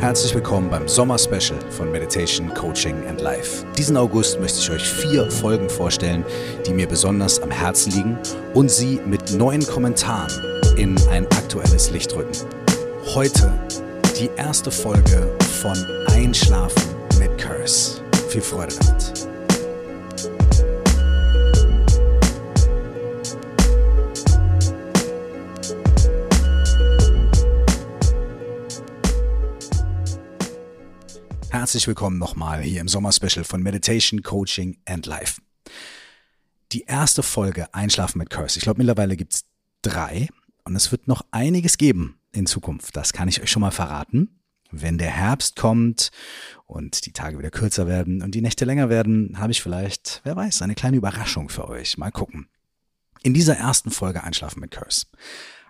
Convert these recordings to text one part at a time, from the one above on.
Herzlich willkommen beim Sommer-Special von Meditation, Coaching and Life. Diesen August möchte ich euch vier Folgen vorstellen, die mir besonders am Herzen liegen und sie mit neuen Kommentaren in ein aktuelles Licht rücken. Heute die erste Folge von Einschlafen mit Curse. Viel Freude damit. Herzlich willkommen nochmal hier im Sommer-Special von Meditation, Coaching and Life. Die erste Folge Einschlafen mit Curse. Ich glaube, mittlerweile gibt es drei und es wird noch einiges geben in Zukunft. Das kann ich euch schon mal verraten. Wenn der Herbst kommt und die Tage wieder kürzer werden und die Nächte länger werden, habe ich vielleicht, wer weiß, eine kleine Überraschung für euch. Mal gucken. In dieser ersten Folge Einschlafen mit Curse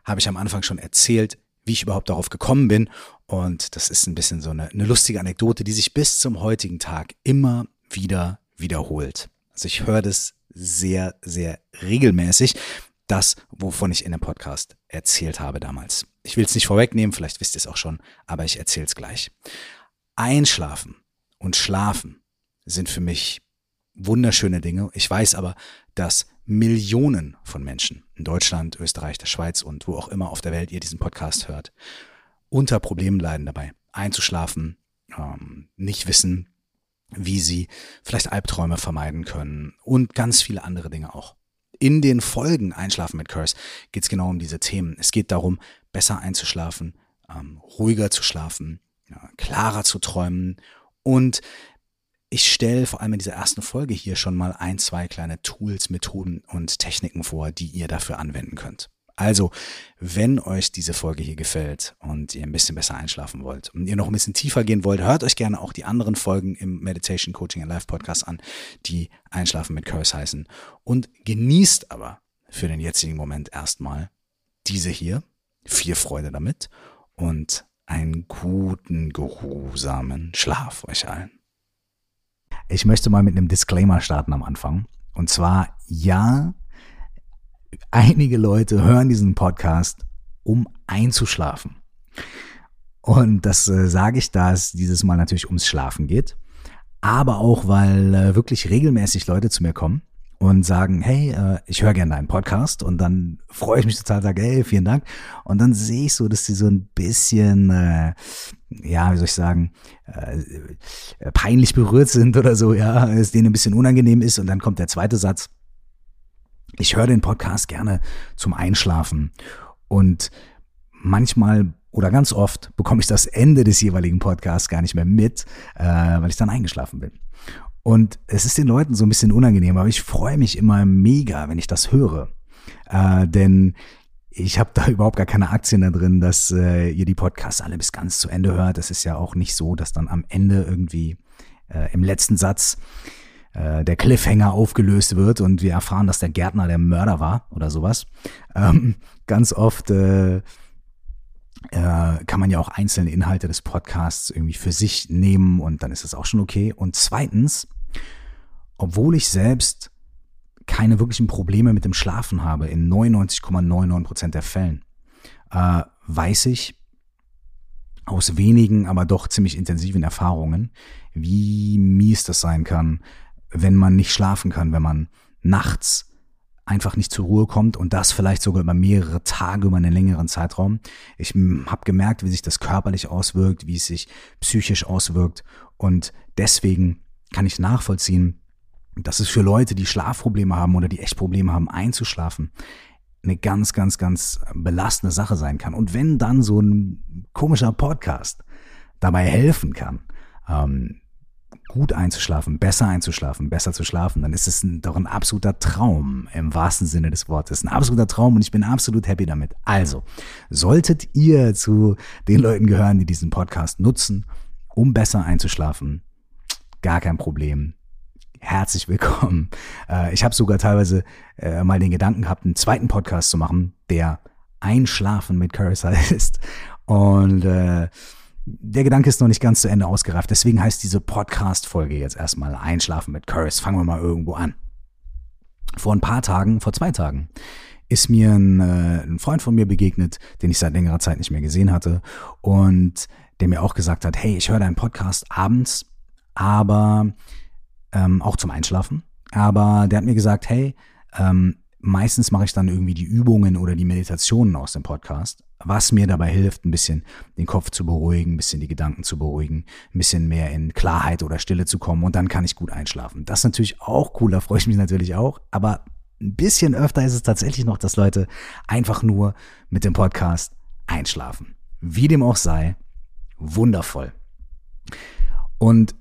habe ich am Anfang schon erzählt, wie ich überhaupt darauf gekommen bin. Und das ist ein bisschen so eine, eine lustige Anekdote, die sich bis zum heutigen Tag immer wieder wiederholt. Also ich höre das sehr, sehr regelmäßig. Das, wovon ich in dem Podcast erzählt habe damals. Ich will es nicht vorwegnehmen, vielleicht wisst ihr es auch schon, aber ich erzähle es gleich. Einschlafen und Schlafen sind für mich wunderschöne Dinge. Ich weiß aber, dass Millionen von Menschen in Deutschland, Österreich, der Schweiz und wo auch immer auf der Welt ihr diesen Podcast hört, unter Problemen leiden dabei, einzuschlafen, ähm, nicht wissen, wie sie vielleicht Albträume vermeiden können und ganz viele andere Dinge auch. In den Folgen Einschlafen mit Curse geht es genau um diese Themen. Es geht darum, besser einzuschlafen, ähm, ruhiger zu schlafen, ja, klarer zu träumen und ich stelle vor allem in dieser ersten Folge hier schon mal ein, zwei kleine Tools, Methoden und Techniken vor, die ihr dafür anwenden könnt. Also, wenn euch diese Folge hier gefällt und ihr ein bisschen besser einschlafen wollt und ihr noch ein bisschen tiefer gehen wollt, hört euch gerne auch die anderen Folgen im Meditation Coaching and Life Podcast an, die Einschlafen mit Curse heißen. Und genießt aber für den jetzigen Moment erstmal diese hier. Viel Freude damit und einen guten, geruhsamen Schlaf euch allen. Ich möchte mal mit einem Disclaimer starten am Anfang. Und zwar, ja, einige Leute hören diesen Podcast, um einzuschlafen. Und das äh, sage ich, da es dieses Mal natürlich ums Schlafen geht, aber auch, weil äh, wirklich regelmäßig Leute zu mir kommen und sagen, hey, äh, ich höre gerne deinen Podcast und dann freue ich mich total, sage, hey, vielen Dank. Und dann sehe ich so, dass sie so ein bisschen, äh, ja, wie soll ich sagen, äh, äh, peinlich berührt sind oder so, ja, es denen ein bisschen unangenehm ist und dann kommt der zweite Satz. Ich höre den Podcast gerne zum Einschlafen und manchmal oder ganz oft bekomme ich das Ende des jeweiligen Podcasts gar nicht mehr mit, äh, weil ich dann eingeschlafen bin. Und es ist den Leuten so ein bisschen unangenehm, aber ich freue mich immer mega, wenn ich das höre. Äh, denn ich habe da überhaupt gar keine Aktien da drin, dass äh, ihr die Podcasts alle bis ganz zu Ende hört. Es ist ja auch nicht so, dass dann am Ende irgendwie äh, im letzten Satz äh, der Cliffhanger aufgelöst wird und wir erfahren, dass der Gärtner der Mörder war oder sowas. Ähm, ganz oft äh, äh, kann man ja auch einzelne Inhalte des Podcasts irgendwie für sich nehmen und dann ist es auch schon okay. Und zweitens, obwohl ich selbst keine wirklichen Probleme mit dem Schlafen habe, in 99,99 Prozent der Fällen, äh, weiß ich aus wenigen, aber doch ziemlich intensiven Erfahrungen, wie mies das sein kann, wenn man nicht schlafen kann, wenn man nachts einfach nicht zur Ruhe kommt und das vielleicht sogar über mehrere Tage, über einen längeren Zeitraum. Ich habe gemerkt, wie sich das körperlich auswirkt, wie es sich psychisch auswirkt und deswegen kann ich nachvollziehen, dass es für Leute, die Schlafprobleme haben oder die echt Probleme haben einzuschlafen, eine ganz, ganz, ganz belastende Sache sein kann. Und wenn dann so ein komischer Podcast dabei helfen kann, ähm, gut einzuschlafen, besser einzuschlafen, besser zu schlafen, dann ist es ein, doch ein absoluter Traum im wahrsten Sinne des Wortes. Ein absoluter Traum und ich bin absolut happy damit. Also, solltet ihr zu den Leuten gehören, die diesen Podcast nutzen, um besser einzuschlafen, gar kein Problem. Herzlich willkommen. Äh, ich habe sogar teilweise äh, mal den Gedanken gehabt, einen zweiten Podcast zu machen, der Einschlafen mit Carousel ist. Und äh, der Gedanke ist noch nicht ganz zu Ende ausgereift. Deswegen heißt diese Podcast-Folge jetzt erstmal Einschlafen mit Curse. Fangen wir mal irgendwo an. Vor ein paar Tagen, vor zwei Tagen, ist mir ein, äh, ein Freund von mir begegnet, den ich seit längerer Zeit nicht mehr gesehen hatte. Und der mir auch gesagt hat, hey, ich höre deinen Podcast abends, aber ähm, auch zum Einschlafen. Aber der hat mir gesagt, hey, ähm, meistens mache ich dann irgendwie die Übungen oder die Meditationen aus dem Podcast, was mir dabei hilft, ein bisschen den Kopf zu beruhigen, ein bisschen die Gedanken zu beruhigen, ein bisschen mehr in Klarheit oder Stille zu kommen und dann kann ich gut einschlafen. Das ist natürlich auch cool, da freue ich mich natürlich auch, aber ein bisschen öfter ist es tatsächlich noch, dass Leute einfach nur mit dem Podcast einschlafen. Wie dem auch sei, wundervoll. Und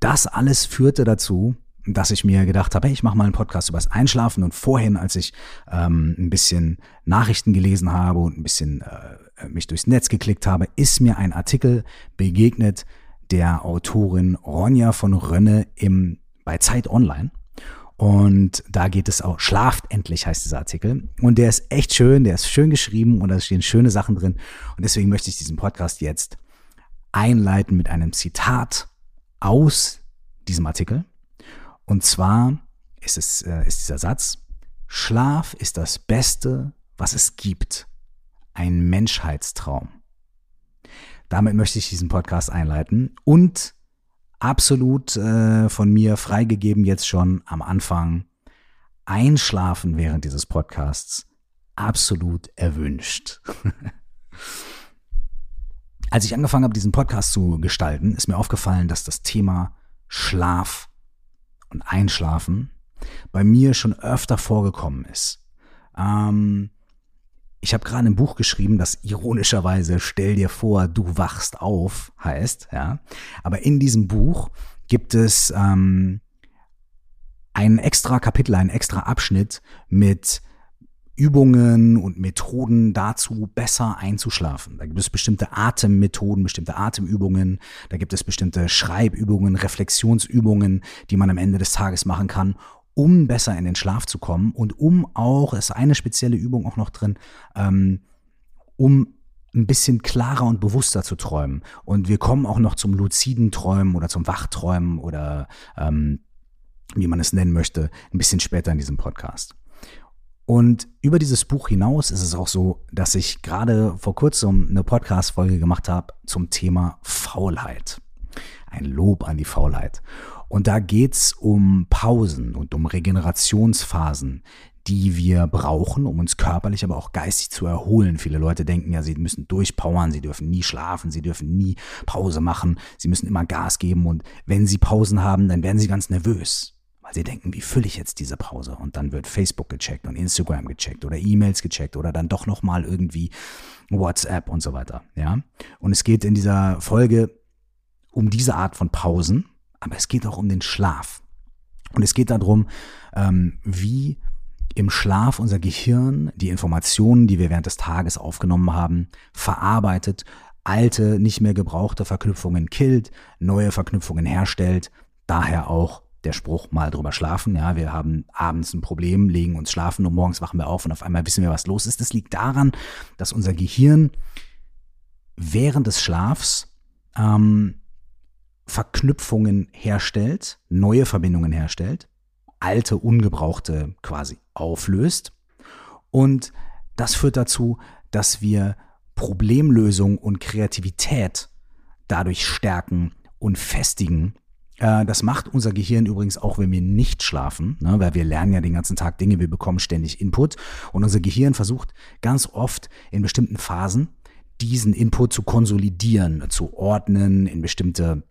das alles führte dazu, dass ich mir gedacht habe, hey, ich mache mal einen Podcast über das Einschlafen und vorhin, als ich ähm, ein bisschen Nachrichten gelesen habe und ein bisschen äh, mich durchs Netz geklickt habe, ist mir ein Artikel begegnet der Autorin Ronja von Rönne im, bei Zeit Online. Und da geht es auch, schlaft endlich heißt dieser Artikel. Und der ist echt schön, der ist schön geschrieben und da stehen schöne Sachen drin. Und deswegen möchte ich diesen Podcast jetzt einleiten mit einem Zitat aus diesem Artikel. Und zwar ist es, äh, ist dieser Satz, Schlaf ist das Beste, was es gibt. Ein Menschheitstraum. Damit möchte ich diesen Podcast einleiten und absolut äh, von mir freigegeben jetzt schon am Anfang einschlafen während dieses Podcasts absolut erwünscht. Als ich angefangen habe, diesen Podcast zu gestalten, ist mir aufgefallen, dass das Thema Schlaf und Einschlafen bei mir schon öfter vorgekommen ist. Ähm, ich habe gerade ein Buch geschrieben, das ironischerweise Stell dir vor, du wachst auf heißt, ja. Aber in diesem Buch gibt es ähm, ein extra Kapitel, ein extra Abschnitt mit Übungen und Methoden dazu, besser einzuschlafen. Da gibt es bestimmte Atemmethoden, bestimmte Atemübungen, da gibt es bestimmte Schreibübungen, Reflexionsübungen, die man am Ende des Tages machen kann, um besser in den Schlaf zu kommen und um auch, es ist eine spezielle Übung auch noch drin, ähm, um ein bisschen klarer und bewusster zu träumen. Und wir kommen auch noch zum luziden Träumen oder zum Wachträumen oder ähm, wie man es nennen möchte, ein bisschen später in diesem Podcast. Und über dieses Buch hinaus ist es auch so, dass ich gerade vor kurzem eine Podcast-Folge gemacht habe zum Thema Faulheit. Ein Lob an die Faulheit. Und da geht's um Pausen und um Regenerationsphasen, die wir brauchen, um uns körperlich, aber auch geistig zu erholen. Viele Leute denken ja, sie müssen durchpowern, sie dürfen nie schlafen, sie dürfen nie Pause machen, sie müssen immer Gas geben und wenn sie Pausen haben, dann werden sie ganz nervös weil sie denken, wie fülle ich jetzt diese Pause? Und dann wird Facebook gecheckt und Instagram gecheckt oder E-Mails gecheckt oder dann doch nochmal irgendwie WhatsApp und so weiter. Ja. Und es geht in dieser Folge um diese Art von Pausen, aber es geht auch um den Schlaf. Und es geht darum, ähm, wie im Schlaf unser Gehirn die Informationen, die wir während des Tages aufgenommen haben, verarbeitet, alte, nicht mehr gebrauchte Verknüpfungen killt, neue Verknüpfungen herstellt, daher auch der Spruch mal drüber schlafen. Ja, wir haben abends ein Problem, legen uns schlafen und morgens wachen wir auf und auf einmal wissen wir, was los ist. Das liegt daran, dass unser Gehirn während des Schlafs ähm, Verknüpfungen herstellt, neue Verbindungen herstellt, alte, ungebrauchte quasi auflöst. Und das führt dazu, dass wir Problemlösung und Kreativität dadurch stärken und festigen das macht unser Gehirn übrigens auch, wenn wir nicht schlafen, ne, weil wir lernen ja den ganzen Tag Dinge, wir bekommen ständig Input und unser Gehirn versucht ganz oft in bestimmten Phasen diesen Input zu konsolidieren, zu ordnen, in bestimmte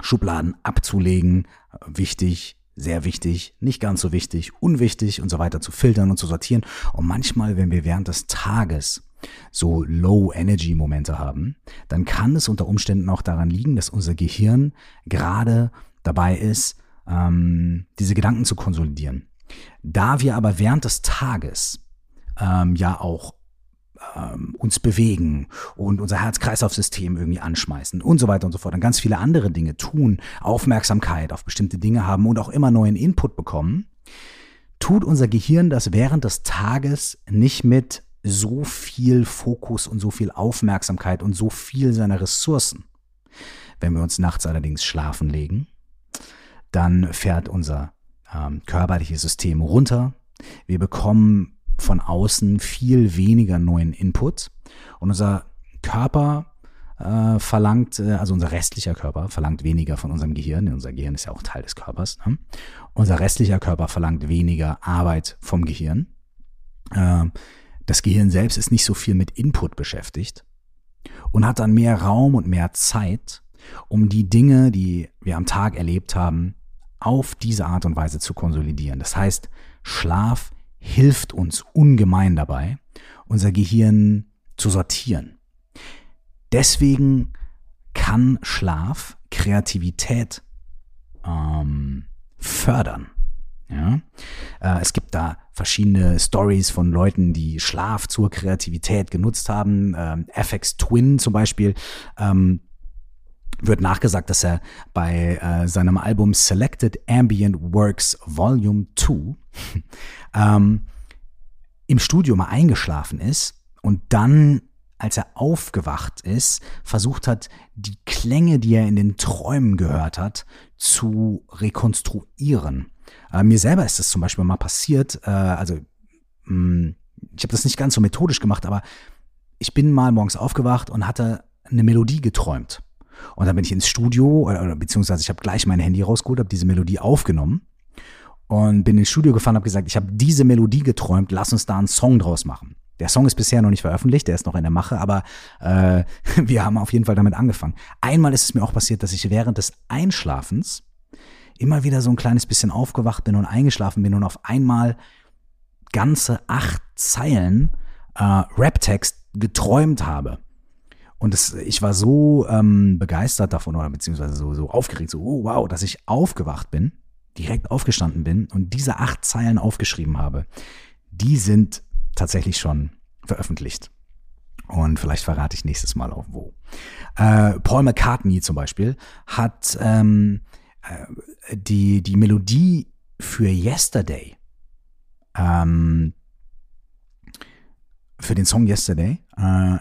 Schubladen abzulegen. Wichtig, sehr wichtig, nicht ganz so wichtig, unwichtig und so weiter zu filtern und zu sortieren. Und manchmal, wenn wir während des Tages so Low-Energy-Momente haben, dann kann es unter Umständen auch daran liegen, dass unser Gehirn gerade dabei ist, ähm, diese Gedanken zu konsolidieren. Da wir aber während des Tages ähm, ja auch ähm, uns bewegen und unser Herz-Kreislauf-System irgendwie anschmeißen und so weiter und so fort und ganz viele andere Dinge tun, Aufmerksamkeit auf bestimmte Dinge haben und auch immer neuen Input bekommen, tut unser Gehirn das während des Tages nicht mit so viel Fokus und so viel Aufmerksamkeit und so viel seiner Ressourcen. Wenn wir uns nachts allerdings schlafen legen, dann fährt unser ähm, körperliches System runter. Wir bekommen von außen viel weniger neuen Input und unser Körper äh, verlangt, äh, also unser restlicher Körper verlangt weniger von unserem Gehirn. Unser Gehirn ist ja auch Teil des Körpers. Ne? Unser restlicher Körper verlangt weniger Arbeit vom Gehirn. Äh, das Gehirn selbst ist nicht so viel mit Input beschäftigt und hat dann mehr Raum und mehr Zeit, um die Dinge, die wir am Tag erlebt haben, auf diese Art und Weise zu konsolidieren. Das heißt, Schlaf hilft uns ungemein dabei, unser Gehirn zu sortieren. Deswegen kann Schlaf Kreativität ähm, fördern. Ja? Äh, es gibt da verschiedene Stories von Leuten, die Schlaf zur Kreativität genutzt haben. Ähm, FX Twin zum Beispiel ähm, wird nachgesagt, dass er bei äh, seinem Album Selected Ambient Works Volume 2 ähm, im Studio mal eingeschlafen ist und dann, als er aufgewacht ist, versucht hat, die Klänge, die er in den Träumen gehört hat, zu rekonstruieren. Äh, mir selber ist das zum Beispiel mal passiert, äh, also mh, hm, ich habe das nicht ganz so methodisch gemacht, aber ich bin mal morgens aufgewacht und hatte eine Melodie geträumt. Und dann bin ich ins Studio, oder, oder beziehungsweise ich habe gleich mein Handy rausgeholt, habe diese Melodie aufgenommen und bin ins Studio gefahren, habe gesagt, ich habe diese Melodie geträumt, lass uns da einen Song draus machen. Der Song ist bisher noch nicht veröffentlicht, der ist noch in der Mache, aber äh, wir haben auf jeden Fall damit angefangen. Einmal ist es mir auch passiert, dass ich während des Einschlafens immer wieder so ein kleines bisschen aufgewacht bin und eingeschlafen bin und auf einmal ganze acht Zeilen äh, Raptext geträumt habe. Und das, ich war so ähm, begeistert davon oder beziehungsweise so, so aufgeregt, so, oh, wow, dass ich aufgewacht bin, direkt aufgestanden bin und diese acht Zeilen aufgeschrieben habe. Die sind tatsächlich schon veröffentlicht. Und vielleicht verrate ich nächstes Mal auch wo. Äh, Paul McCartney zum Beispiel hat ähm, äh, die, die Melodie für Yesterday, ähm, für den Song Yesterday, äh,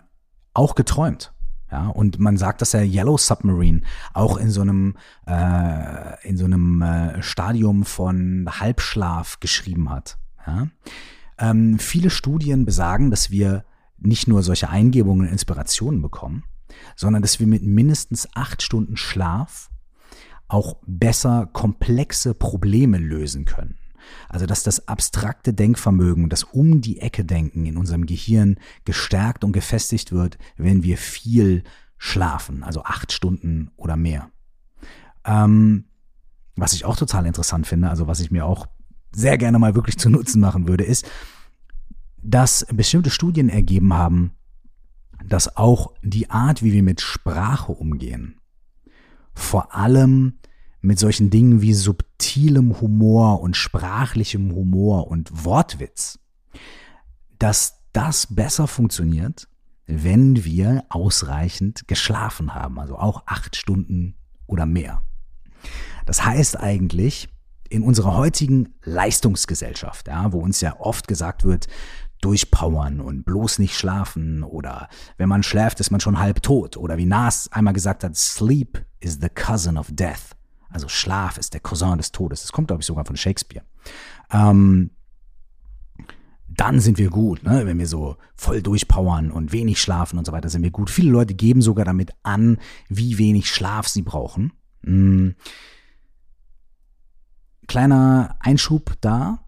auch geträumt. Ja, und man sagt, dass er Yellow Submarine auch in so einem, äh, in so einem äh, Stadium von Halbschlaf geschrieben hat. Ja? Ähm, viele Studien besagen, dass wir nicht nur solche Eingebungen und Inspirationen bekommen, sondern dass wir mit mindestens acht Stunden Schlaf auch besser komplexe Probleme lösen können. Also dass das abstrakte Denkvermögen, das um die Ecke denken in unserem Gehirn gestärkt und gefestigt wird, wenn wir viel schlafen, also acht Stunden oder mehr. Ähm, was ich auch total interessant finde, also was ich mir auch sehr gerne mal wirklich zu Nutzen machen würde, ist, dass bestimmte Studien ergeben haben, dass auch die Art, wie wir mit Sprache umgehen, vor allem mit solchen Dingen wie subtilem Humor und sprachlichem Humor und Wortwitz, dass das besser funktioniert, wenn wir ausreichend geschlafen haben, also auch acht Stunden oder mehr. Das heißt eigentlich, in unserer heutigen Leistungsgesellschaft, ja, wo uns ja oft gesagt wird, durchpowern und bloß nicht schlafen oder wenn man schläft, ist man schon halb tot oder wie Nas einmal gesagt hat, Sleep is the cousin of death. Also Schlaf ist der Cousin des Todes. Das kommt, glaube ich, sogar von Shakespeare. Ähm, dann sind wir gut, ne? wenn wir so voll durchpowern und wenig schlafen und so weiter, sind wir gut. Viele Leute geben sogar damit an, wie wenig Schlaf sie brauchen. Hm. Kleiner Einschub da.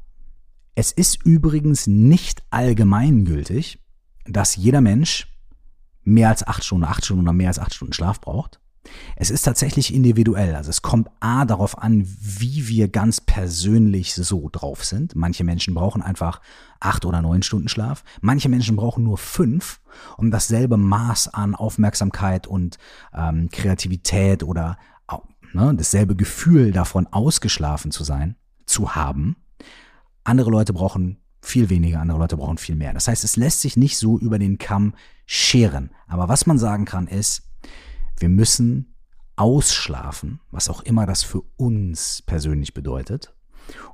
Es ist übrigens nicht allgemeingültig, dass jeder Mensch mehr als acht Stunden, acht Stunden oder mehr als acht Stunden Schlaf braucht. Es ist tatsächlich individuell. Also es kommt A darauf an, wie wir ganz persönlich so drauf sind. Manche Menschen brauchen einfach acht oder neun Stunden Schlaf. Manche Menschen brauchen nur fünf, um dasselbe Maß an Aufmerksamkeit und ähm, Kreativität oder ne, dasselbe Gefühl davon ausgeschlafen zu sein, zu haben. Andere Leute brauchen viel weniger, andere Leute brauchen viel mehr. Das heißt, es lässt sich nicht so über den Kamm scheren. Aber was man sagen kann ist, wir müssen ausschlafen, was auch immer das für uns persönlich bedeutet,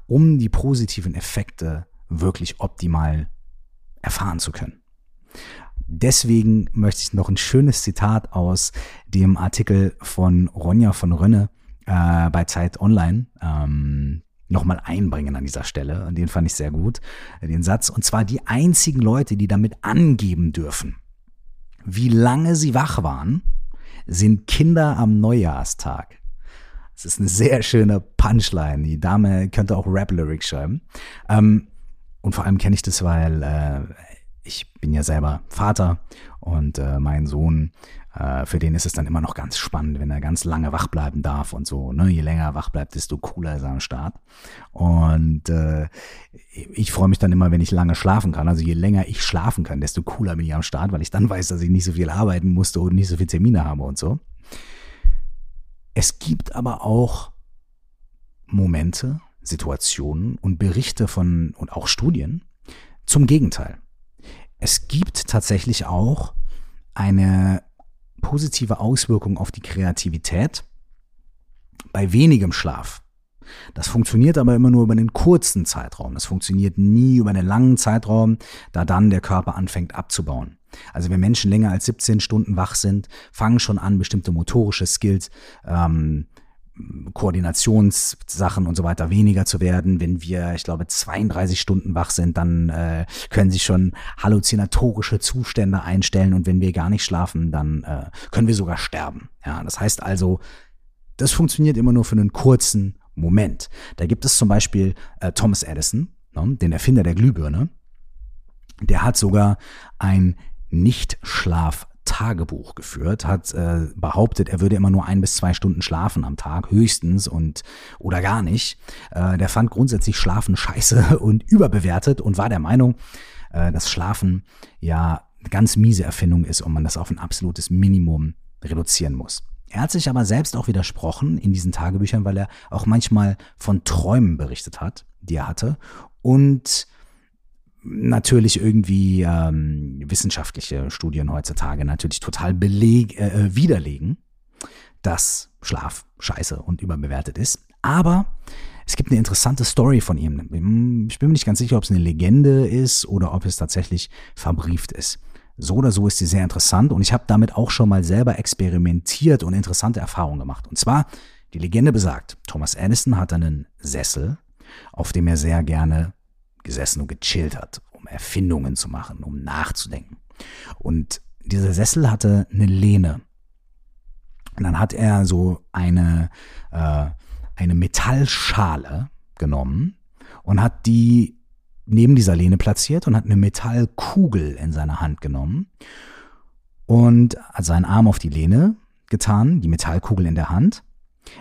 um die positiven Effekte wirklich optimal erfahren zu können. Deswegen möchte ich noch ein schönes Zitat aus dem Artikel von Ronja von Rönne äh, bei Zeit Online ähm, nochmal einbringen an dieser Stelle. Den fand ich sehr gut, den Satz. Und zwar die einzigen Leute, die damit angeben dürfen, wie lange sie wach waren, sind Kinder am Neujahrstag. Das ist eine sehr schöne Punchline. Die Dame könnte auch Rap-Lyrics schreiben. Ähm, und vor allem kenne ich das, weil äh, ich bin ja selber Vater und äh, mein Sohn, äh, für den ist es dann immer noch ganz spannend, wenn er ganz lange wach bleiben darf und so. Ne? Je länger er wach bleibt, desto cooler ist er am Start. Und äh, ich freue mich dann immer, wenn ich lange schlafen kann. Also je länger ich schlafen kann, desto cooler bin ich am Start, weil ich dann weiß, dass ich nicht so viel arbeiten musste und nicht so viel Termine habe und so. Es gibt aber auch Momente, Situationen und Berichte von und auch Studien zum Gegenteil. Es gibt tatsächlich auch eine positive Auswirkung auf die Kreativität bei wenigem Schlaf. Das funktioniert aber immer nur über einen kurzen Zeitraum. Das funktioniert nie über einen langen Zeitraum, da dann der Körper anfängt abzubauen. Also wenn Menschen länger als 17 Stunden wach sind, fangen schon an, bestimmte motorische Skills ähm, Koordinationssachen und so weiter weniger zu werden. Wenn wir, ich glaube, 32 Stunden wach sind, dann äh, können sich schon halluzinatorische Zustände einstellen und wenn wir gar nicht schlafen, dann äh, können wir sogar sterben. Ja, das heißt also, das funktioniert immer nur für einen kurzen Moment. Da gibt es zum Beispiel äh, Thomas Edison, ne, den Erfinder der Glühbirne. Der hat sogar ein Nicht-Schlaf Tagebuch geführt, hat äh, behauptet, er würde immer nur ein bis zwei Stunden schlafen am Tag, höchstens und oder gar nicht. Äh, der fand grundsätzlich Schlafen scheiße und überbewertet und war der Meinung, äh, dass Schlafen ja eine ganz miese Erfindung ist und man das auf ein absolutes Minimum reduzieren muss. Er hat sich aber selbst auch widersprochen in diesen Tagebüchern, weil er auch manchmal von Träumen berichtet hat, die er hatte und natürlich irgendwie ähm, wissenschaftliche Studien heutzutage natürlich total beleg, äh, äh, widerlegen, dass Schlaf scheiße und überbewertet ist. Aber es gibt eine interessante Story von ihm. Ich bin mir nicht ganz sicher, ob es eine Legende ist oder ob es tatsächlich verbrieft ist. So oder so ist sie sehr interessant und ich habe damit auch schon mal selber experimentiert und interessante Erfahrungen gemacht. Und zwar, die Legende besagt, Thomas Edison hat einen Sessel, auf dem er sehr gerne gesessen und gechillt hat, um Erfindungen zu machen, um nachzudenken. Und dieser Sessel hatte eine Lehne. Und dann hat er so eine, äh, eine Metallschale genommen und hat die neben dieser Lehne platziert und hat eine Metallkugel in seine Hand genommen und hat seinen Arm auf die Lehne getan, die Metallkugel in der Hand.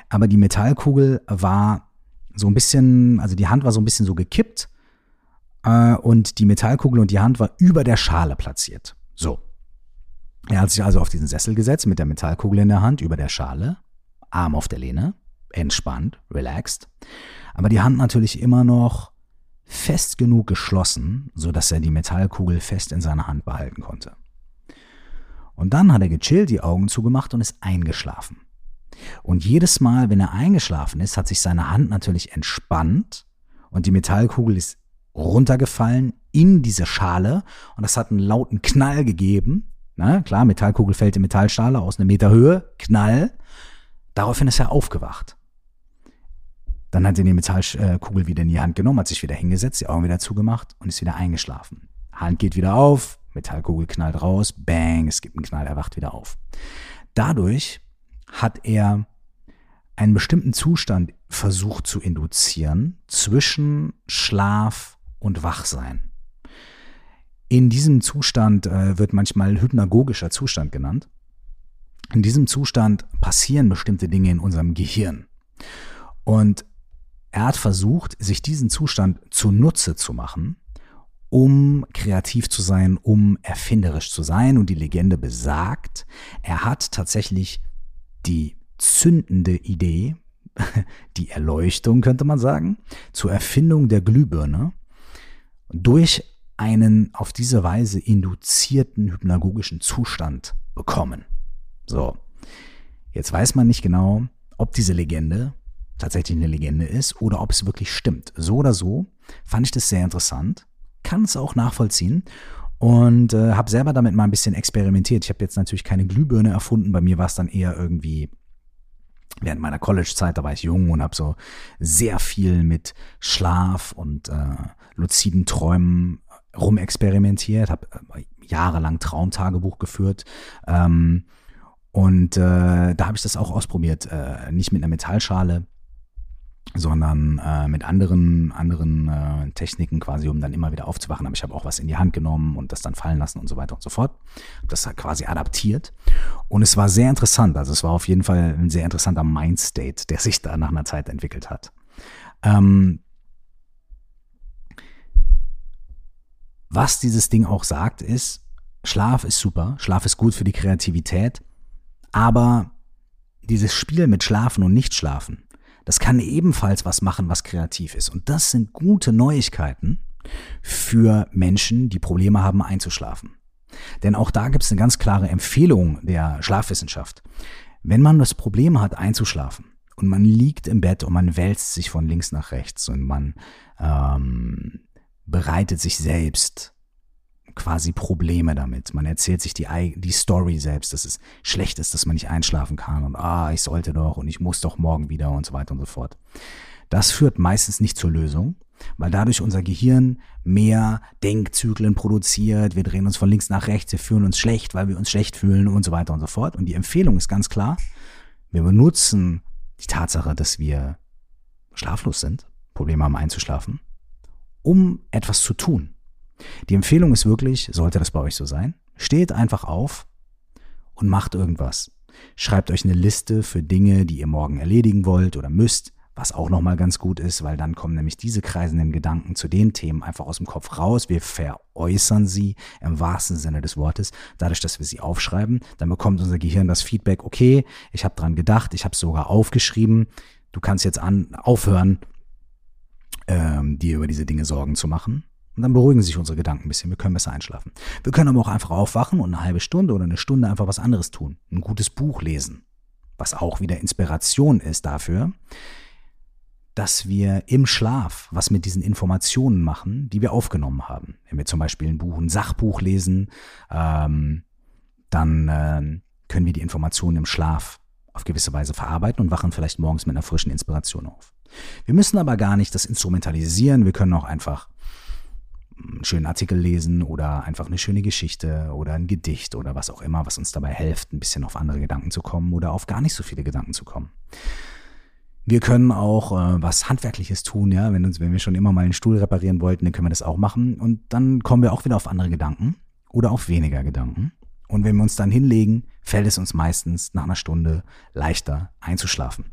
Aber die Metallkugel war so ein bisschen, also die Hand war so ein bisschen so gekippt äh, und die Metallkugel und die Hand war über der Schale platziert. So. Er hat sich also auf diesen Sessel gesetzt mit der Metallkugel in der Hand über der Schale, Arm auf der Lehne, entspannt, relaxed, aber die Hand natürlich immer noch fest genug geschlossen, so dass er die Metallkugel fest in seiner Hand behalten konnte. Und dann hat er gechillt, die Augen zugemacht und ist eingeschlafen. Und jedes Mal, wenn er eingeschlafen ist, hat sich seine Hand natürlich entspannt und die Metallkugel ist runtergefallen in diese Schale und das hat einen lauten Knall gegeben. Na, klar, Metallkugel fällt in Metallschale aus einem Meter Höhe, Knall. Daraufhin ist er aufgewacht. Dann hat er die Metallkugel wieder in die Hand genommen, hat sich wieder hingesetzt, die Augen wieder zugemacht und ist wieder eingeschlafen. Hand geht wieder auf, Metallkugel knallt raus, bang, es gibt einen Knall, er wacht wieder auf. Dadurch hat er einen bestimmten Zustand versucht zu induzieren zwischen Schlaf und Wachsein. In diesem Zustand äh, wird manchmal hypnagogischer Zustand genannt. In diesem Zustand passieren bestimmte Dinge in unserem Gehirn. Und er hat versucht, sich diesen Zustand zunutze zu machen, um kreativ zu sein, um erfinderisch zu sein. Und die Legende besagt, er hat tatsächlich die zündende Idee, die Erleuchtung könnte man sagen, zur Erfindung der Glühbirne durch einen auf diese Weise induzierten hypnagogischen Zustand bekommen. So, jetzt weiß man nicht genau, ob diese Legende tatsächlich eine Legende ist oder ob es wirklich stimmt. So oder so fand ich das sehr interessant, kann es auch nachvollziehen und äh, habe selber damit mal ein bisschen experimentiert. Ich habe jetzt natürlich keine Glühbirne erfunden, bei mir war es dann eher irgendwie während meiner College-Zeit, da war ich jung und habe so sehr viel mit Schlaf und äh, luziden Träumen rumexperimentiert, habe äh, jahrelang Traumtagebuch geführt. Ähm, Und äh, da habe ich das auch ausprobiert. Äh, nicht mit einer Metallschale, sondern äh, mit anderen, anderen äh, Techniken quasi, um dann immer wieder aufzuwachen. Aber ich habe auch was in die Hand genommen und das dann fallen lassen und so weiter und so fort. Das quasi adaptiert. Und es war sehr interessant. Also es war auf jeden Fall ein sehr interessanter Mindstate, der sich da nach einer Zeit entwickelt hat. Ähm, was dieses Ding auch sagt, ist, Schlaf ist super, Schlaf ist gut für die Kreativität, aber dieses Spiel mit Schlafen und Nicht-Schlafen, das kann ebenfalls was machen, was kreativ ist. Und das sind gute Neuigkeiten für Menschen, die Probleme haben einzuschlafen. Denn auch da gibt es eine ganz klare Empfehlung der Schlafwissenschaft. Wenn man das Problem hat, einzuschlafen und man liegt im Bett und man wälzt sich von links nach rechts und man ähm, bereitet sich selbst quasi Probleme damit. Man erzählt sich die, die Story selbst, dass es schlecht ist, dass man nicht einschlafen kann und ah, ich sollte doch und ich muss doch morgen wieder und so weiter und so fort. Das führt meistens nicht zur Lösung, weil dadurch unser Gehirn mehr Denkzyklen produziert, wir drehen uns von links nach rechts, wir fühlen uns schlecht, weil wir uns schlecht fühlen und so weiter und so fort. Und die Empfehlung ist ganz klar, wir benutzen die Tatsache, dass wir schlaflos sind, Probleme haben einzuschlafen, um etwas zu tun. Die Empfehlung ist wirklich, sollte das bei euch so sein, steht einfach auf und macht irgendwas. Schreibt euch eine Liste für Dinge, die ihr morgen erledigen wollt oder müsst, was auch nochmal ganz gut ist, weil dann kommen nämlich diese kreisenden Gedanken zu den Themen einfach aus dem Kopf raus. Wir veräußern sie im wahrsten Sinne des Wortes, dadurch, dass wir sie aufschreiben. Dann bekommt unser Gehirn das Feedback, okay, ich habe dran gedacht, ich habe es sogar aufgeschrieben. Du kannst jetzt an aufhören, ähm, dir über diese Dinge Sorgen zu machen. Und dann beruhigen sich unsere Gedanken ein bisschen. Wir können besser einschlafen. Wir können aber auch einfach aufwachen und eine halbe Stunde oder eine Stunde einfach was anderes tun. Ein gutes Buch lesen. Was auch wieder Inspiration ist dafür, dass wir im Schlaf was mit diesen Informationen machen, die wir aufgenommen haben. Wenn wir zum Beispiel ein Buch, ein Sachbuch lesen, ähm, dann äh, können wir die Informationen im Schlaf auf gewisse Weise verarbeiten und wachen vielleicht morgens mit einer frischen Inspiration auf. Wir müssen aber gar nicht das instrumentalisieren. Wir können auch einfach einen schönen Artikel lesen oder einfach eine schöne Geschichte oder ein Gedicht oder was auch immer, was uns dabei hilft, ein bisschen auf andere Gedanken zu kommen oder auf gar nicht so viele Gedanken zu kommen. Wir können auch äh, was Handwerkliches tun, ja, wenn uns, wenn wir schon immer mal einen Stuhl reparieren wollten, dann können wir das auch machen und dann kommen wir auch wieder auf andere Gedanken oder auf weniger Gedanken. Und wenn wir uns dann hinlegen, fällt es uns meistens nach einer Stunde leichter einzuschlafen.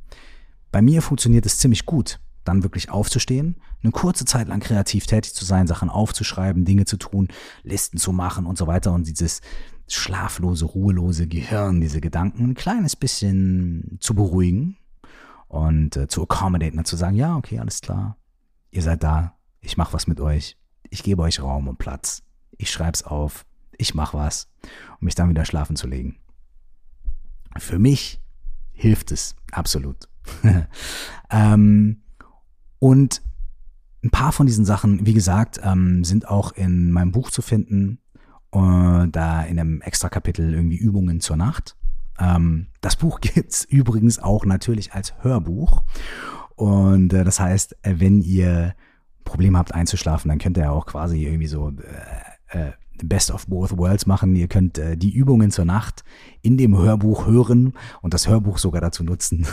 Bei mir funktioniert es ziemlich gut dann wirklich aufzustehen, eine kurze Zeit lang kreativ tätig zu sein, Sachen aufzuschreiben, Dinge zu tun, Listen zu machen und so weiter und dieses schlaflose, ruhelose Gehirn, diese Gedanken ein kleines bisschen zu beruhigen und äh, zu accommodaten und zu sagen, ja, okay, alles klar, ihr seid da, ich mache was mit euch, ich gebe euch Raum und Platz, ich schreib's auf, ich mache was, um mich dann wieder schlafen zu legen. Für mich hilft es absolut. ähm, und ein paar von diesen Sachen, wie gesagt, ähm, sind auch in meinem Buch zu finden. Äh, da in einem extra Kapitel irgendwie Übungen zur Nacht. Ähm, das Buch gibt's übrigens auch natürlich als Hörbuch. Und äh, das heißt, wenn ihr Probleme habt einzuschlafen, dann könnt ihr ja auch quasi irgendwie so äh, äh, Best of Both Worlds machen. Ihr könnt äh, die Übungen zur Nacht in dem Hörbuch hören und das Hörbuch sogar dazu nutzen,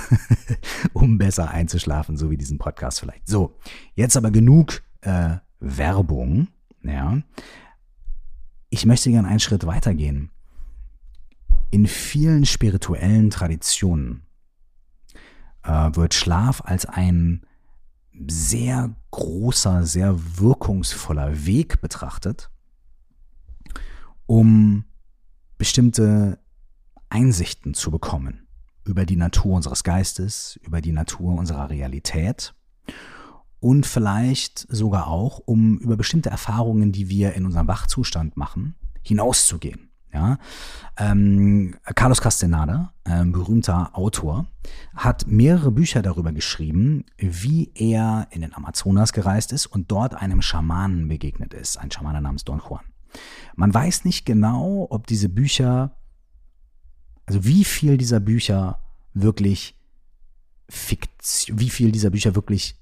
um besser einzuschlafen, so wie diesen Podcast vielleicht. So, jetzt aber genug äh, Werbung. Ja. Ich möchte gerne einen Schritt weitergehen. In vielen spirituellen Traditionen äh, wird Schlaf als ein sehr großer, sehr wirkungsvoller Weg betrachtet, um bestimmte Einsichten zu bekommen über die Natur unseres Geistes, über die Natur unserer Realität und vielleicht sogar auch, um über bestimmte Erfahrungen, die wir in unserem Wachzustand machen, hinauszugehen. Ja? Ähm, Carlos Castaneda, ein berühmter Autor, hat mehrere Bücher darüber geschrieben, wie er in den Amazonas gereist ist und dort einem Schamanen begegnet ist, ein Schamane namens Don Juan. Man weiß nicht genau, ob diese Bücher, also wie viel dieser Bücher wirklich Fiktion, wie viel dieser Bücher wirklich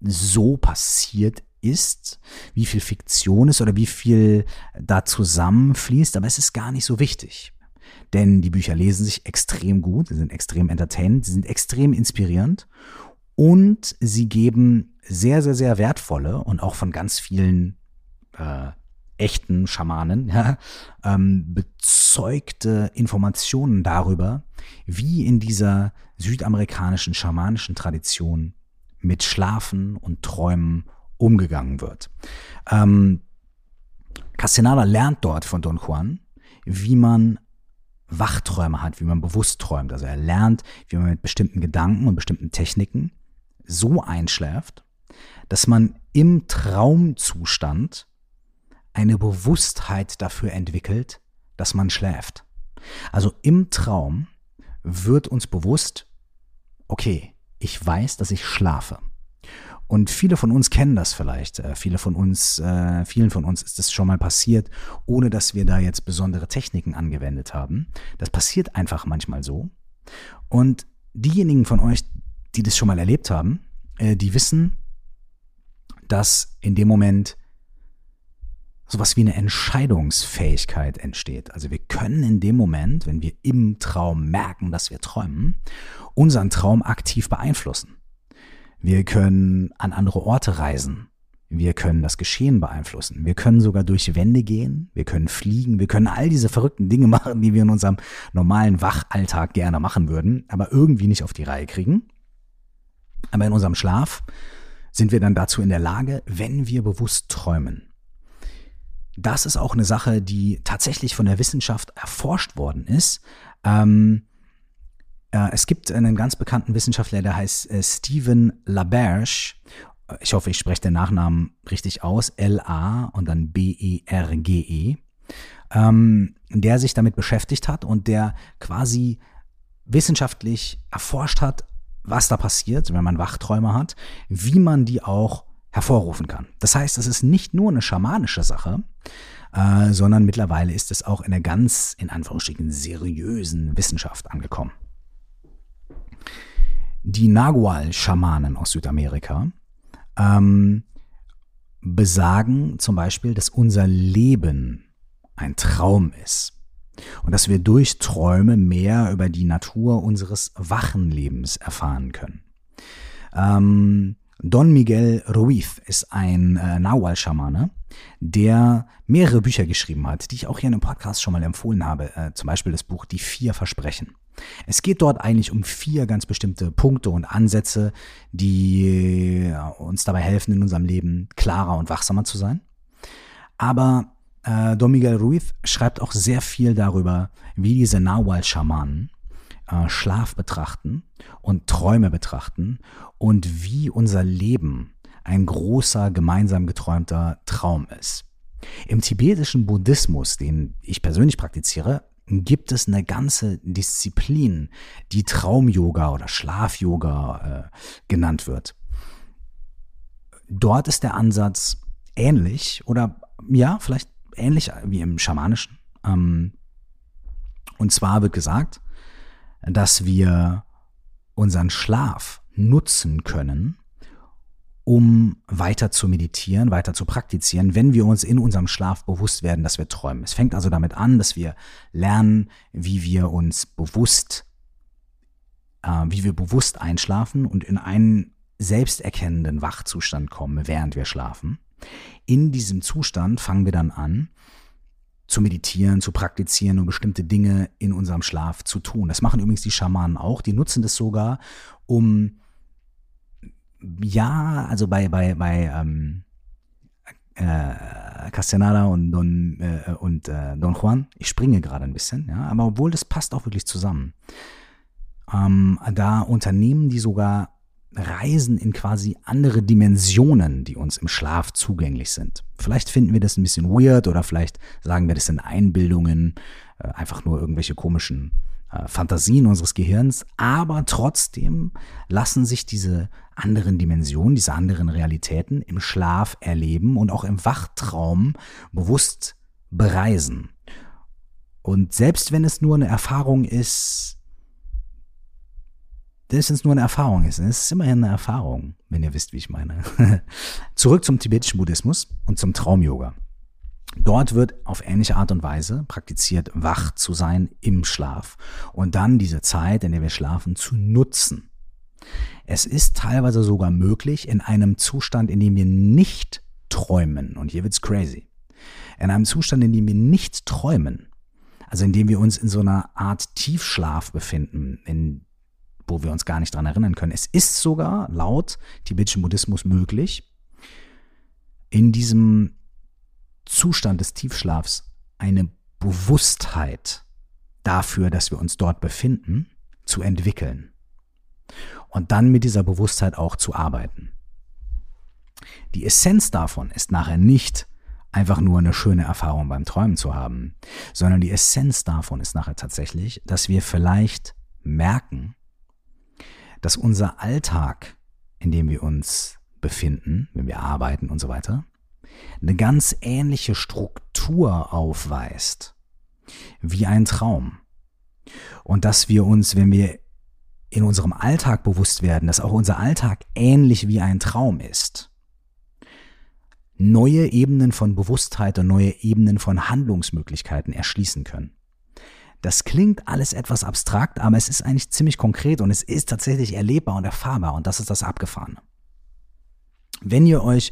so passiert ist, wie viel Fiktion ist oder wie viel da zusammenfließt, aber es ist gar nicht so wichtig. denn die Bücher lesen sich extrem gut, sie sind extrem entertainend, sie sind extrem inspirierend und sie geben sehr, sehr, sehr wertvolle und auch von ganz vielen äh, echten Schamanen ja, ähm, bezeugte Informationen darüber, wie in dieser südamerikanischen schamanischen Tradition mit Schlafen und Träumen umgegangen wird. Ähm, Castaneda lernt dort von Don Juan, wie man Wachträume hat, wie man bewusst träumt. Also er lernt, wie man mit bestimmten Gedanken und bestimmten Techniken so einschläft, dass man im Traumzustand eine Bewusstheit dafür entwickelt, dass man schläft. Also im Traum wird uns bewusst, okay, ich weiß, dass ich schlafe. Und viele von uns kennen das vielleicht. Äh, viele von uns, äh, vielen von uns ist das schon mal passiert, ohne dass wir da jetzt besondere Techniken angewendet haben. Das passiert einfach manchmal so. Und diejenigen von euch, die das schon mal erlebt haben, äh, die wissen, dass in dem Moment sowas wie eine Entscheidungsfähigkeit entsteht. Also wir können in dem Moment, wenn wir im Traum merken, dass wir träumen, unseren Traum aktiv beeinflussen. Wir können an andere Orte reisen. Wir können das Geschehen beeinflussen. Wir können sogar durch Wände gehen. Wir können fliegen. Wir können all diese verrückten Dinge machen, die wir in unserem normalen Wachalltag gerne machen würden, aber irgendwie nicht auf die Reihe kriegen. Aber in unserem Schlaf sind wir dann dazu in der Lage, wenn wir bewusst träumen. Das ist auch eine Sache, die tatsächlich von der Wissenschaft erforscht worden ist. Ähm, äh, es gibt einen ganz bekannten Wissenschaftler, der heißt äh, Stephen LaBerge. Ich hoffe, ich spreche den Nachnamen richtig aus. L-A und dann B-E-R-G-E. -E, ähm, der sich damit beschäftigt hat und der quasi wissenschaftlich erforscht hat, was da passiert, wenn man Wachträume hat, wie man die auch hervorrufen kann. Das heißt, es ist nicht nur eine schamanische Sache, äh, sondern mittlerweile ist es auch in einer ganz, in Anführungsstrichen, seriösen Wissenschaft angekommen. Die Nagual-Schamanen aus Südamerika ähm, besagen zum Beispiel, dass unser Leben ein Traum ist und dass wir durch Träume mehr über die Natur unseres wachen Lebens erfahren können. Ähm, Don Miguel Ruiz ist ein äh, Nahual-Schamane, der mehrere Bücher geschrieben hat, die ich auch hier in einem Podcast schon mal empfohlen habe. Äh, zum Beispiel das Buch Die vier Versprechen. Es geht dort eigentlich um vier ganz bestimmte Punkte und Ansätze, die uns dabei helfen, in unserem Leben klarer und wachsamer zu sein. Aber äh, Don Miguel Ruiz schreibt auch sehr viel darüber, wie diese Nahual-Schamanen äh, Schlaf betrachten und Träume betrachten und wie unser Leben ein großer gemeinsam geträumter Traum ist. Im tibetischen Buddhismus, den ich persönlich praktiziere, gibt es eine ganze Disziplin, die Traum-Yoga oder Schlaf-Yoga äh, genannt wird. Dort ist der Ansatz ähnlich oder ja, vielleicht ähnlich wie im Schamanischen. Ähm, und zwar wird gesagt, dass wir unseren Schlaf nutzen können, um weiter zu meditieren, weiter zu praktizieren, wenn wir uns in unserem Schlaf bewusst werden, dass wir träumen. Es fängt also damit an, dass wir lernen, wie wir uns bewusst, äh, wie wir bewusst einschlafen und in einen selbsterkennenden Wachzustand kommen, während wir schlafen. In diesem Zustand fangen wir dann an, zu meditieren, zu praktizieren und bestimmte Dinge in unserem Schlaf zu tun. Das machen übrigens die Schamanen auch. Die nutzen das sogar, um ja, also bei bei bei ähm, äh, Castaneda und Don äh, und äh, Don Juan. Ich springe gerade ein bisschen, ja, aber obwohl das passt auch wirklich zusammen. Ähm, da unternehmen die sogar Reisen in quasi andere Dimensionen, die uns im Schlaf zugänglich sind. Vielleicht finden wir das ein bisschen weird oder vielleicht sagen wir, das sind Einbildungen, äh, einfach nur irgendwelche komischen äh, Fantasien unseres Gehirns, aber trotzdem lassen sich diese anderen Dimensionen, diese anderen Realitäten im Schlaf erleben und auch im Wachtraum bewusst bereisen. Und selbst wenn es nur eine Erfahrung ist, dass es nur eine Erfahrung ist. Es ist immerhin eine Erfahrung, wenn ihr wisst, wie ich meine. Zurück zum tibetischen Buddhismus und zum Traum-Yoga. Dort wird auf ähnliche Art und Weise praktiziert, wach zu sein im Schlaf und dann diese Zeit, in der wir schlafen, zu nutzen. Es ist teilweise sogar möglich, in einem Zustand, in dem wir nicht träumen, und hier wird's crazy, in einem Zustand, in dem wir nicht träumen, also in dem wir uns in so einer Art Tiefschlaf befinden, in, wo wir uns gar nicht dran erinnern können. Es ist sogar laut tibetischen Buddhismus möglich, in diesem Zustand des Tiefschlafs eine Bewusstheit dafür, dass wir uns dort befinden, zu entwickeln. Und dann mit dieser Bewusstheit auch zu arbeiten. Die Essenz davon ist nachher nicht einfach nur eine schöne Erfahrung beim Träumen zu haben, sondern die Essenz davon ist nachher tatsächlich, dass wir vielleicht merken, dass unser Alltag, in dem wir uns befinden, wenn wir arbeiten und so weiter, eine ganz ähnliche Struktur aufweist wie ein Traum. Und dass wir uns, wenn wir in unserem Alltag bewusst werden, dass auch unser Alltag ähnlich wie ein Traum ist, neue Ebenen von Bewusstheit und neue Ebenen von Handlungsmöglichkeiten erschließen können. Das klingt alles etwas abstrakt, aber es ist eigentlich ziemlich konkret und es ist tatsächlich erlebbar und erfahrbar und das ist das Abgefahrene. Wenn ihr euch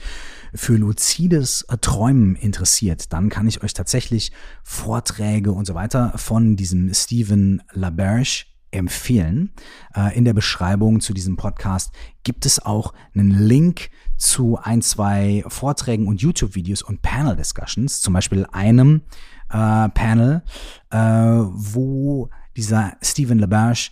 für luzides Träumen interessiert, dann kann ich euch tatsächlich Vorträge und so weiter von diesem Stephen LaBerge empfehlen. Äh, in der Beschreibung zu diesem Podcast gibt es auch einen Link zu ein, zwei Vorträgen und YouTube-Videos und Panel-Discussions, zum Beispiel einem äh, Panel, äh, wo dieser Stephen LaBerge,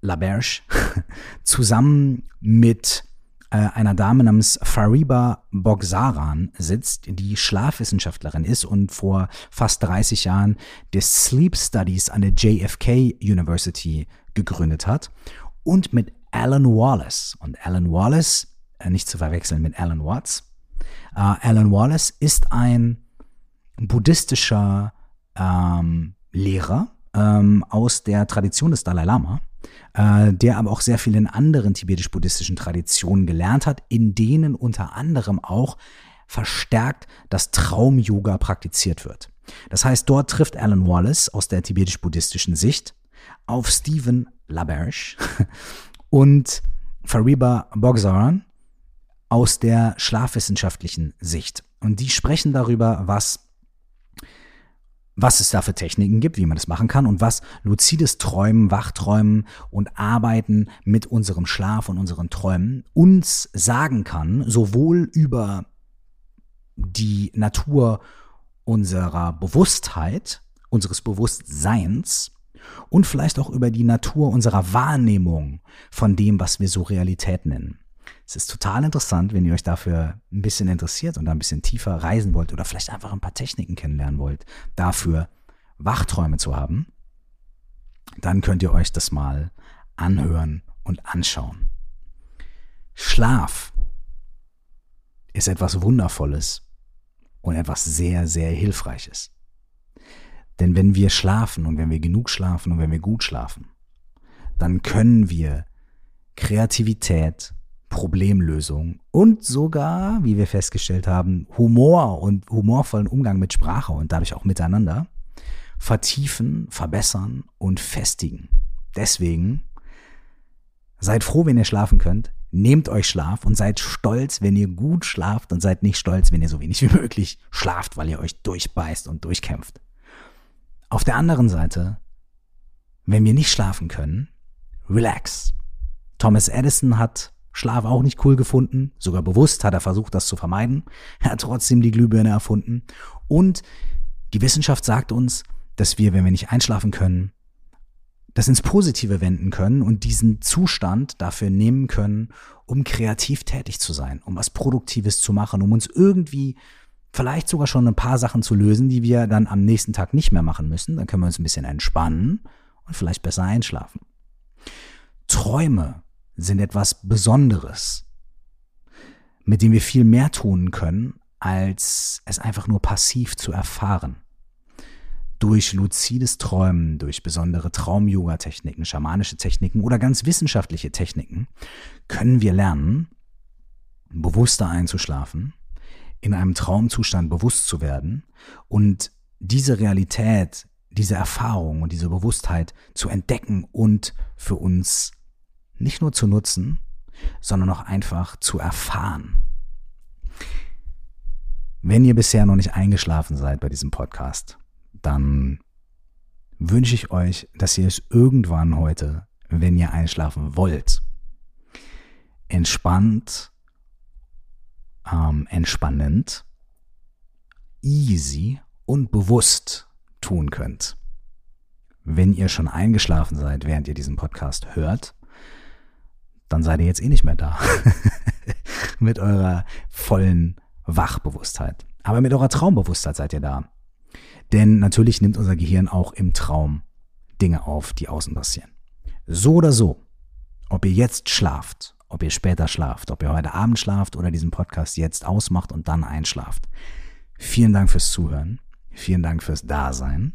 LaBerge zusammen mit äh, einer Dame namens Fariba Bogsaran sitzt, die Schlafwissenschaftlerin ist und vor fast 30 Jahren des Sleep Studies an der JFK University gegründet hat und mit Alan Wallace. Und Alan Wallace, äh, nicht zu verwechseln mit Alan Watts, äh, Alan Wallace ist ein buddhistischer ähm, Lehrer ähm, aus der Tradition des Dalai Lama äh, der aber auch sehr viel in anderen tibetisch-buddhistischen Traditionen gelernt hat, in denen unter anderem auch verstärkt das Traum-Yoga praktiziert wird. Das heißt, dort trifft Alan Wallace aus der tibetisch-buddhistischen Sicht auf Stephen LaBerge und Fariba Bogzaran aus der schlafwissenschaftlichen Sicht. Und die sprechen darüber, was was es da für Techniken gibt, wie man das machen kann und was luzides Träumen, Wachträumen und Arbeiten mit unserem Schlaf und unseren Träumen uns sagen kann, sowohl über die Natur unserer Bewusstheit, unseres Bewusstseins und vielleicht auch über die Natur unserer Wahrnehmung von dem, was wir so Realität nennen. Es ist total interessant, wenn ihr euch dafür ein bisschen interessiert und da ein bisschen tiefer reisen wollt oder vielleicht einfach ein paar Techniken kennenlernen wollt, dafür Wachträume zu haben, dann könnt ihr euch das mal anhören und anschauen. Schlaf ist etwas Wundervolles und etwas sehr, sehr Hilfreiches. Denn wenn wir schlafen und wenn wir genug schlafen und wenn wir gut schlafen, dann können wir Kreativität, Problemlösung und sogar, wie wir festgestellt haben, Humor und humorvollen Umgang mit Sprache und dadurch auch miteinander vertiefen, verbessern und festigen. Deswegen seid froh, wenn ihr schlafen könnt. Nehmt euch Schlaf und seid stolz, wenn ihr gut schlaft und seid nicht stolz, wenn ihr so wenig wie möglich schlaft, weil ihr euch durchbeißt und durchkämpft. Auf der anderen Seite, wenn wir nicht schlafen können, relax. Thomas Edison hat Schlaf auch nicht cool gefunden, sogar bewusst hat er versucht, das zu vermeiden. Er hat trotzdem die Glühbirne erfunden. Und die Wissenschaft sagt uns, dass wir, wenn wir nicht einschlafen können, das ins Positive wenden können und diesen Zustand dafür nehmen können, um kreativ tätig zu sein, um was Produktives zu machen, um uns irgendwie vielleicht sogar schon ein paar Sachen zu lösen, die wir dann am nächsten Tag nicht mehr machen müssen. Dann können wir uns ein bisschen entspannen und vielleicht besser einschlafen. Träume sind etwas Besonderes, mit dem wir viel mehr tun können, als es einfach nur passiv zu erfahren. Durch luzides Träumen, durch besondere Traum-Yoga-Techniken, schamanische Techniken oder ganz wissenschaftliche Techniken können wir lernen, bewusster einzuschlafen, in einem Traumzustand bewusst zu werden und diese Realität, diese Erfahrung und diese Bewusstheit zu entdecken und für uns nicht nur zu nutzen, sondern auch einfach zu erfahren. Wenn ihr bisher noch nicht eingeschlafen seid bei diesem Podcast, dann wünsche ich euch, dass ihr es irgendwann heute, wenn ihr einschlafen wollt, entspannt, ähm, entspannend, easy und bewusst tun könnt. Wenn ihr schon eingeschlafen seid, während ihr diesen Podcast hört, dann seid ihr jetzt eh nicht mehr da. mit eurer vollen Wachbewusstheit. Aber mit eurer Traumbewusstheit seid ihr da. Denn natürlich nimmt unser Gehirn auch im Traum Dinge auf, die außen passieren. So oder so, ob ihr jetzt schlaft, ob ihr später schlaft, ob ihr heute Abend schlaft oder diesen Podcast jetzt ausmacht und dann einschlaft. Vielen Dank fürs Zuhören. Vielen Dank fürs Dasein.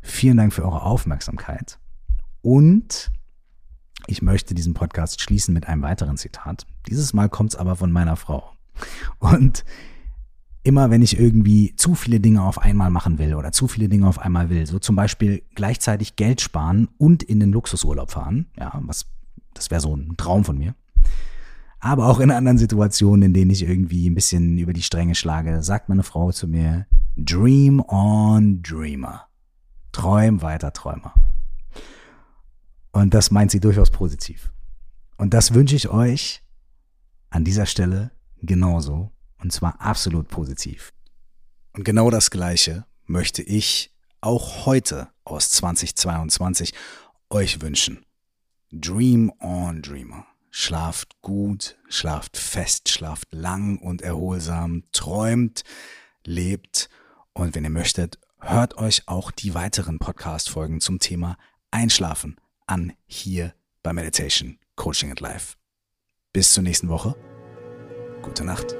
Vielen Dank für eure Aufmerksamkeit. Und ich möchte diesen Podcast schließen mit einem weiteren Zitat. Dieses Mal kommt es aber von meiner Frau. Und immer wenn ich irgendwie zu viele Dinge auf einmal machen will oder zu viele Dinge auf einmal will, so zum Beispiel gleichzeitig Geld sparen und in den Luxusurlaub fahren, ja, was, das wäre so ein Traum von mir. Aber auch in anderen Situationen, in denen ich irgendwie ein bisschen über die Stränge schlage, sagt meine Frau zu mir, Dream on Dreamer. Träum weiter, Träumer. Und das meint sie durchaus positiv. Und das wünsche ich euch an dieser Stelle genauso. Und zwar absolut positiv. Und genau das Gleiche möchte ich auch heute aus 2022 euch wünschen. Dream on Dreamer. Schlaft gut, schlaft fest, schlaft lang und erholsam, träumt, lebt und wenn ihr möchtet, hört euch auch die weiteren Podcast-Folgen zum Thema Einschlafen an hier bei Meditation, Coaching and Life. Bis zur nächsten Woche. Gute Nacht.